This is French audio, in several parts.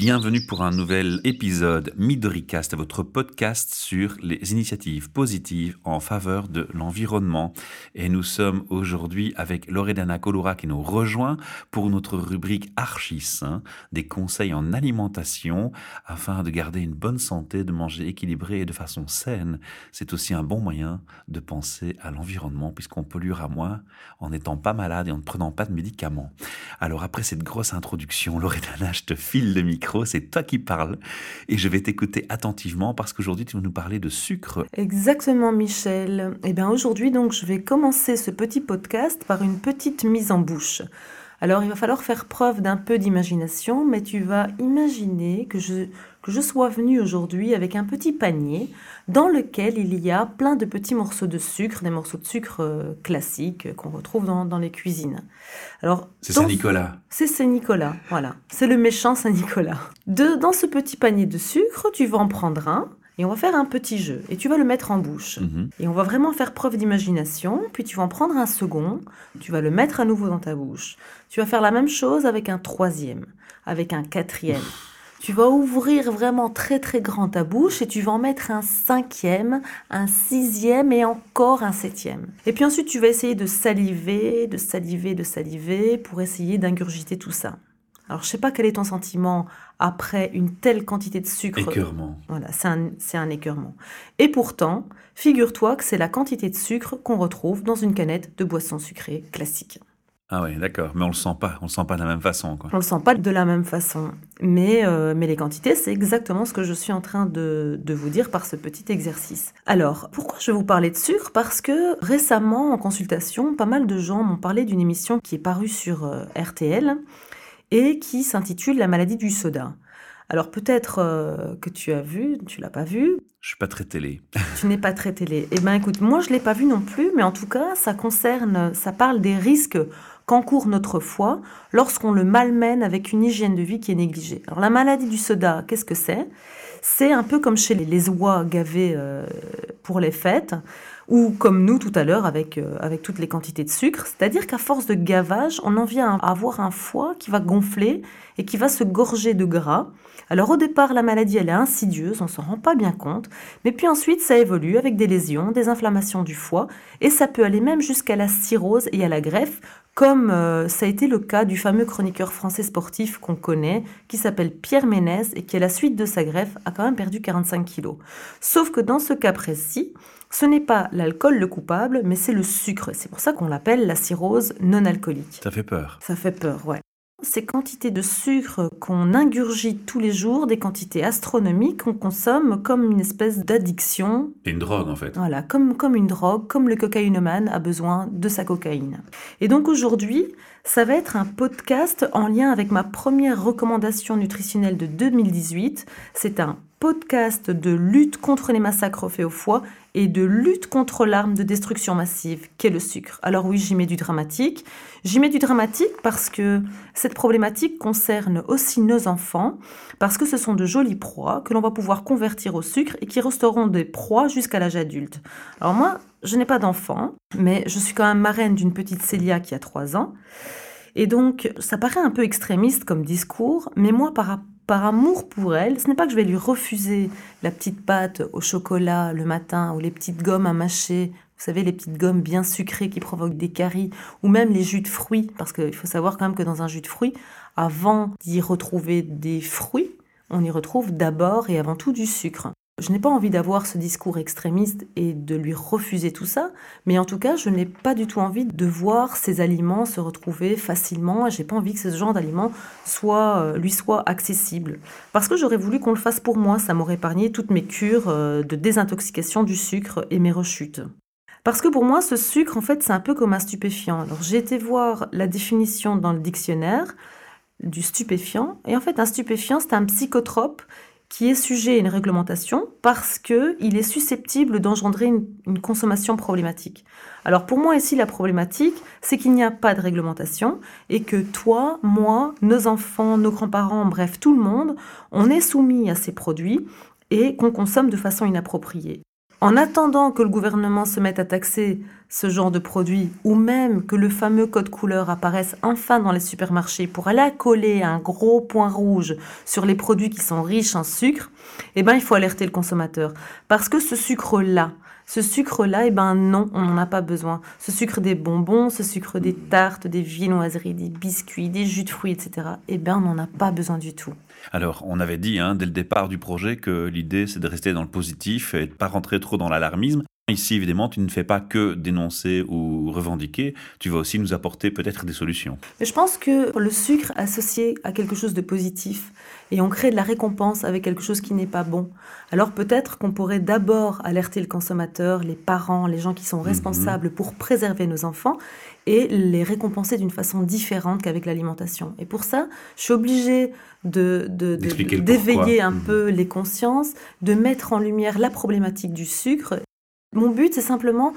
Bienvenue pour un nouvel épisode Midoricast, votre podcast sur les initiatives positives en faveur de l'environnement. Et nous sommes aujourd'hui avec Loredana Colora qui nous rejoint pour notre rubrique Archis, des conseils en alimentation afin de garder une bonne santé, de manger équilibré et de façon saine. C'est aussi un bon moyen de penser à l'environnement puisqu'on polluera moins en n'étant pas malade et en ne prenant pas de médicaments. Alors après cette grosse introduction, Loredana, je te file le micro c'est toi qui parles et je vais t'écouter attentivement parce qu'aujourd'hui tu vas nous parler de sucre. Exactement Michel. Eh bien aujourd'hui donc je vais commencer ce petit podcast par une petite mise en bouche. Alors il va falloir faire preuve d'un peu d'imagination, mais tu vas imaginer que je, que je sois venue aujourd'hui avec un petit panier dans lequel il y a plein de petits morceaux de sucre, des morceaux de sucre euh, classiques qu'on retrouve dans, dans, les cuisines. Alors c'est Saint-Nicolas. C'est Saint-Nicolas, voilà. C'est le méchant Saint-Nicolas. Dans ce petit panier de sucre, tu vas en prendre un et on va faire un petit jeu. Et tu vas le mettre en bouche. Mhm. Et on va vraiment faire preuve d'imagination. Puis tu vas en prendre un second. Tu vas le mettre à nouveau dans ta bouche. Tu vas faire la même chose avec un troisième, avec un quatrième. Tu vas ouvrir vraiment très très grand ta bouche et tu vas en mettre un cinquième, un sixième et encore un septième. Et puis ensuite tu vas essayer de saliver, de saliver, de saliver pour essayer d'ingurgiter tout ça. Alors, je sais pas quel est ton sentiment après une telle quantité de sucre. Écœurement. Voilà, c'est un, un écœurement. Et pourtant, figure-toi que c'est la quantité de sucre qu'on retrouve dans une canette de boisson sucrée classique. Ah oui, d'accord. Mais on le sent pas. On le sent pas de la même façon. Quoi. On le sent pas de la même façon. Mais, euh, mais les quantités, c'est exactement ce que je suis en train de, de, vous dire par ce petit exercice. Alors, pourquoi je vais vous parler de sucre? Parce que récemment, en consultation, pas mal de gens m'ont parlé d'une émission qui est parue sur euh, RTL et qui s'intitule La maladie du soda. Alors peut-être euh, que tu as vu, tu l'as pas vu. Je suis pas très télé. tu n'es pas très télé. Eh ben écoute, moi je l'ai pas vu non plus, mais en tout cas ça concerne, ça parle des risques qu'encourt notre foie lorsqu'on le malmène avec une hygiène de vie qui est négligée. Alors la maladie du soda, qu'est-ce que c'est? C'est un peu comme chez les, oies gavées euh, pour les fêtes ou comme nous tout à l'heure avec, euh, avec toutes les quantités de sucre. C'est-à-dire qu'à force de gavage, on en vient à avoir un foie qui va gonfler et qui va se gorger de gras. Alors au départ, la maladie, elle est insidieuse, on s'en rend pas bien compte, mais puis ensuite, ça évolue avec des lésions, des inflammations du foie, et ça peut aller même jusqu'à la cirrhose et à la greffe, comme euh, ça a été le cas du fameux chroniqueur français sportif qu'on connaît, qui s'appelle Pierre Ménez, et qui à la suite de sa greffe a quand même perdu 45 kilos. Sauf que dans ce cas précis, ce n'est pas l'alcool le coupable, mais c'est le sucre. C'est pour ça qu'on l'appelle la cirrhose non alcoolique. Ça fait peur. Ça fait peur, ouais. Ces quantités de sucre qu'on ingurgite tous les jours, des quantités astronomiques qu'on consomme comme une espèce d'addiction. Une drogue en fait. Voilà, comme, comme une drogue, comme le cocaïnomane a besoin de sa cocaïne. Et donc aujourd'hui, ça va être un podcast en lien avec ma première recommandation nutritionnelle de 2018. C'est un podcast de lutte contre les massacres faits au foie et de lutte contre l'arme de destruction massive qu'est le sucre. Alors oui, j'y mets du dramatique. J'y mets du dramatique parce que cette problématique concerne aussi nos enfants, parce que ce sont de jolies proies que l'on va pouvoir convertir au sucre et qui resteront des proies jusqu'à l'âge adulte. Alors moi, je n'ai pas d'enfant, mais je suis quand même marraine d'une petite Célia qui a 3 ans. Et donc, ça paraît un peu extrémiste comme discours, mais moi, par, par amour pour elle, ce n'est pas que je vais lui refuser la petite pâte au chocolat le matin ou les petites gommes à mâcher, vous savez, les petites gommes bien sucrées qui provoquent des caries, ou même les jus de fruits, parce qu'il faut savoir quand même que dans un jus de fruits, avant d'y retrouver des fruits, on y retrouve d'abord et avant tout du sucre. Je n'ai pas envie d'avoir ce discours extrémiste et de lui refuser tout ça, mais en tout cas, je n'ai pas du tout envie de voir ces aliments se retrouver facilement et j'ai pas envie que ce genre d'aliments euh, lui soit accessible. Parce que j'aurais voulu qu'on le fasse pour moi, ça m'aurait épargné toutes mes cures euh, de désintoxication du sucre et mes rechutes. Parce que pour moi, ce sucre, en fait, c'est un peu comme un stupéfiant. Alors, j'ai été voir la définition dans le dictionnaire du stupéfiant. Et en fait, un stupéfiant, c'est un psychotrope qui est sujet à une réglementation parce qu'il est susceptible d'engendrer une, consommation problématique. Alors pour moi ici, la problématique, c'est qu'il n'y a pas de réglementation et que toi, moi, nos enfants, nos grands-parents, bref, tout le monde, on est soumis à ces produits et qu'on consomme de façon inappropriée. En attendant que le gouvernement se mette à taxer ce genre de produits, ou même que le fameux code couleur apparaisse enfin dans les supermarchés pour aller coller un gros point rouge sur les produits qui sont riches en sucre, eh ben, il faut alerter le consommateur. Parce que ce sucre-là, ce sucre-là, eh ben non, on n'en a pas besoin. Ce sucre des bonbons, ce sucre des tartes, des viennoiseries, des biscuits, des jus de fruits, etc., eh ben on n'en a pas besoin du tout. Alors, on avait dit hein, dès le départ du projet que l'idée, c'est de rester dans le positif et de pas rentrer trop dans l'alarmisme. Ici, évidemment, tu ne fais pas que dénoncer ou revendiquer, tu vas aussi nous apporter peut-être des solutions. Mais je pense que le sucre associé à quelque chose de positif et on crée de la récompense avec quelque chose qui n'est pas bon. Alors peut-être qu'on pourrait d'abord alerter le consommateur, les parents, les gens qui sont mhm. responsables pour préserver nos enfants et les récompenser d'une façon différente qu'avec l'alimentation. Et pour ça, je suis obligée de, d'éveiller un mhm. peu les consciences, de mettre en lumière la problématique du sucre mon but, c'est simplement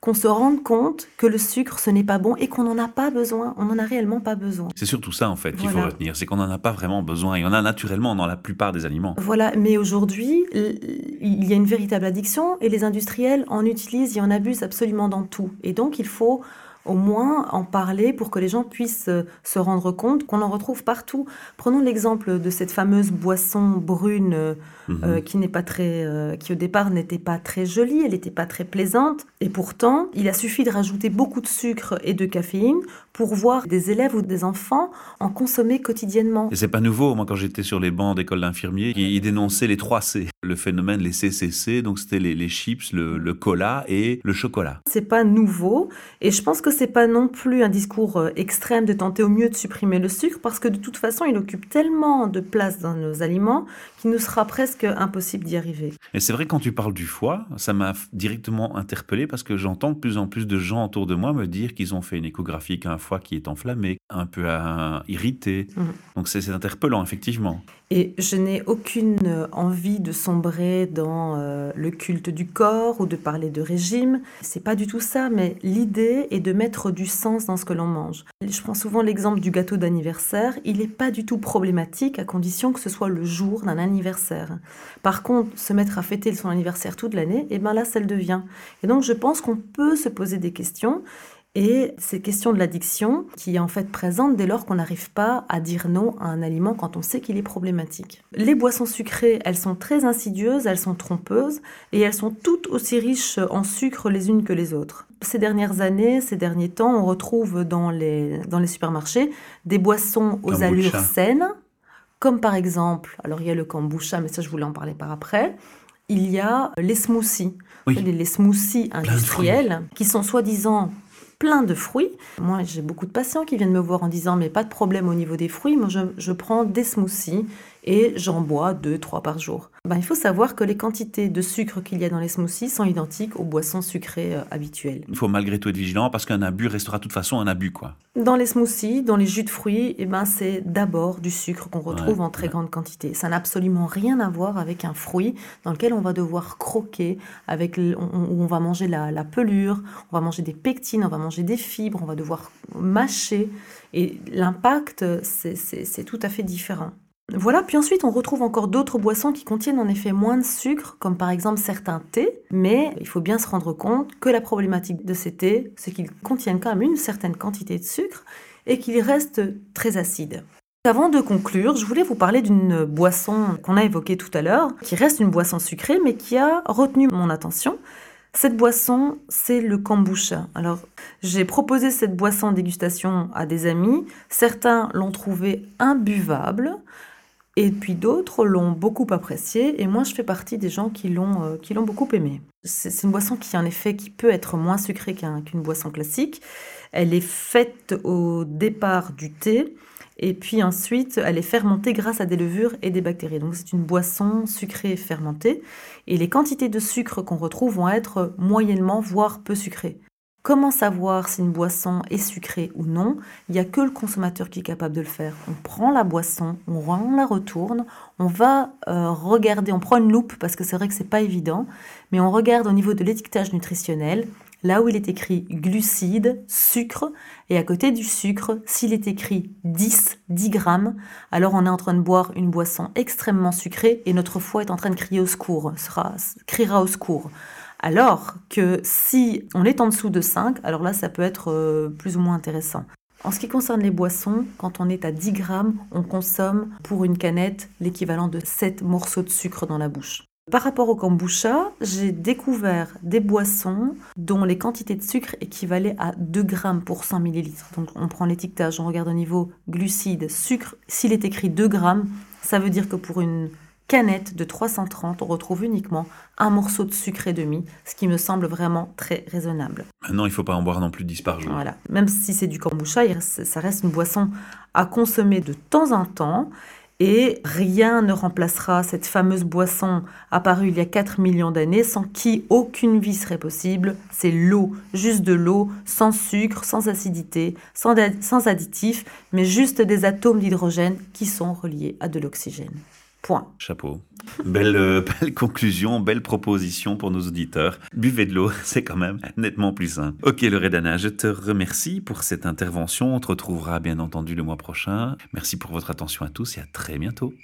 qu'on se rende compte que le sucre, ce n'est pas bon et qu'on n'en a pas besoin. On n'en a réellement pas besoin. C'est surtout ça, en fait, qu'il faut retenir. C'est qu'on n'en a pas vraiment besoin. Il y en a naturellement dans la plupart des aliments. Voilà. Mais aujourd'hui, il y a une véritable addiction et les industriels en utilisent et en abusent absolument dans tout. Et donc, il faut au moins en parler pour que les gens puissent euh, se rendre compte qu'on en retrouve partout. Prenons l'exemple de cette fameuse boisson brune euh, mhm. euh, qui n'est pas très, qui au départ n'était pas très jolie, elle n'était pas très plaisante, et pourtant il a suffi de rajouter beaucoup de sucre et de caféine pour voir des élèves ou des enfants en consommer quotidiennement. Et c'est pas nouveau. Moi, quand j'étais sur les bancs d'école d'infirmiers, ils dénonçaient les trois C, le phénomène, les CCC, donc c'était les, les, chips, le, le cola et le chocolat. C'est pas nouveau, et je pense que c'est pas non plus un discours euh, extrême de tenter au mieux de supprimer le sucre parce que de toute façon, il occupe tellement de place dans nos aliments qu'il nous sera presque impossible d'y arriver. Et c'est vrai quand tu parles du foie, ça m'a directement interpellé parce que j'entends de plus en plus de gens autour de moi me dire qu'ils ont fait une échographie qu'un foie qui est enflammé, un peu euh, irrité. Mmh. Donc c'est interpellant effectivement. Et je n'ai aucune envie de sombrer dans euh, le culte du corps ou de parler de régime. C'est pas du tout ça, mais l'idée est de mettre du sens dans ce que l'on mange. Je prends souvent l'exemple du gâteau d'anniversaire. Il n'est pas du tout problématique à condition que ce soit le jour d'un anniversaire. Par contre, se mettre à fêter son anniversaire toute l'année, et eh ben là, ça le devient. Et donc, je pense qu'on peut se poser des questions et ces questions de l'addiction qui est en fait présente dès lors qu'on n'arrive pas à dire non à un aliment quand on sait qu'il est problématique. Les boissons sucrées, elles sont très insidieuses, elles sont trompeuses et elles sont toutes aussi riches en sucre les unes que les autres. Ces dernières années, ces derniers temps, on retrouve dans les, dans les supermarchés des boissons aux allures saines, comme par exemple, alors il y a le kombucha, mais ça je voulais en parler par après, il y a les smoothies. Les, smoothies industriels qui sont soi-disant plein de fruits. Moi, j'ai beaucoup de patients qui viennent me voir en disant mais pas de problème au niveau des fruits, moi je, prends des smoothies et j'en bois deux, trois par jour. Ben, il faut savoir que les quantités de sucre qu'il y a dans les smoothies sont identiques aux boissons sucrées euh, habituelles. Il faut malgré tout être vigilant parce qu'un abus restera de toute façon un abus. quoi. Dans les smoothies, dans les jus de fruits, eh ben, c'est d'abord du sucre qu'on retrouve en très grande quantité. Ça n'a absolument rien à voir avec un fruit dans lequel on va devoir croquer, avec, où on va manger la, la pelure, on va manger des pectines, on va manger des fibres, on va devoir mâcher. Et l'impact, c'est tout à fait différent. Voilà, puis ensuite on retrouve encore d'autres boissons qui contiennent en effet moins de sucre, comme par exemple certains thés, mais il faut bien se rendre compte que la problématique de ces thés, c'est qu'ils contiennent quand même une certaine quantité de sucre et qu'ils restent très acides. Avant de conclure, je voulais vous parler d'une boisson qu'on a évoquée tout à l'heure, qui reste une boisson sucrée, mais qui a retenu mon attention. Cette boisson, c'est le kombucha. Alors, j'ai proposé cette boisson en dégustation à des amis. Certains l'ont trouvé imbuvable. Et puis d'autres l'ont beaucoup apprécié, et moi je fais partie des gens qui l'ont euh, beaucoup aimé. C'est une boisson qui en effet qui peut être moins sucrée qu'une boisson classique. Elle est faite au départ du thé, et puis ensuite elle est fermentée grâce à des levures et des bactéries. Donc c'est une boisson sucrée fermentée, et les quantités de sucre qu'on retrouve vont être moyennement, voire peu sucrées. Comment savoir si une boisson est sucrée ou non? Il n'y a que le consommateur qui est capable de le faire. On prend la boisson, on la retourne, on va euh, regarder, on prend une loupe parce que c'est vrai que c'est pas évident, mais on regarde au niveau de l'étiquetage nutritionnel, là où il est écrit glucides, sucre, et à côté du sucre, s'il est écrit 10, 10 grammes, alors on est en train de boire une boisson extrêmement sucrée et notre foie est en train de crier au secours, criera au secours. Alors que si on est en dessous de 5, alors là, ça peut être euh, plus ou moins intéressant. En ce qui concerne les boissons, quand on est à 10 grammes, on consomme pour une canette l'équivalent de 7 morceaux de sucre dans la bouche. Par rapport au kombucha, j'ai découvert des boissons dont les quantités de sucre équivalaient à 2 grammes pour 100 millilitres. Donc on prend l'étiquetage, on regarde au niveau glucides, sucre. S'il est écrit 2 grammes, ça veut dire que pour une canette de 330, on retrouve uniquement un morceau de sucre et demi, ce qui me semble vraiment très raisonnable. Maintenant, il ne faut pas en boire non plus 10 par jour. Voilà. Même si c'est du kombucha, ça reste une boisson à consommer de temps en temps. Et rien ne remplacera cette fameuse boisson apparue il y a 4 millions d'années sans qui aucune vie serait possible. C'est l'eau, juste de l'eau, sans sucre, sans acidité, sans, sans additifs, mais juste des atomes d'hydrogène qui sont reliés à de l'oxygène. Chapeau. Belle, euh, belle conclusion, belle proposition pour nos auditeurs. Buvez de l'eau, c'est quand même nettement plus sain. Ok, Loredana, je te remercie pour cette intervention. On te retrouvera bien entendu le mois prochain. Merci pour votre attention à tous et à très bientôt.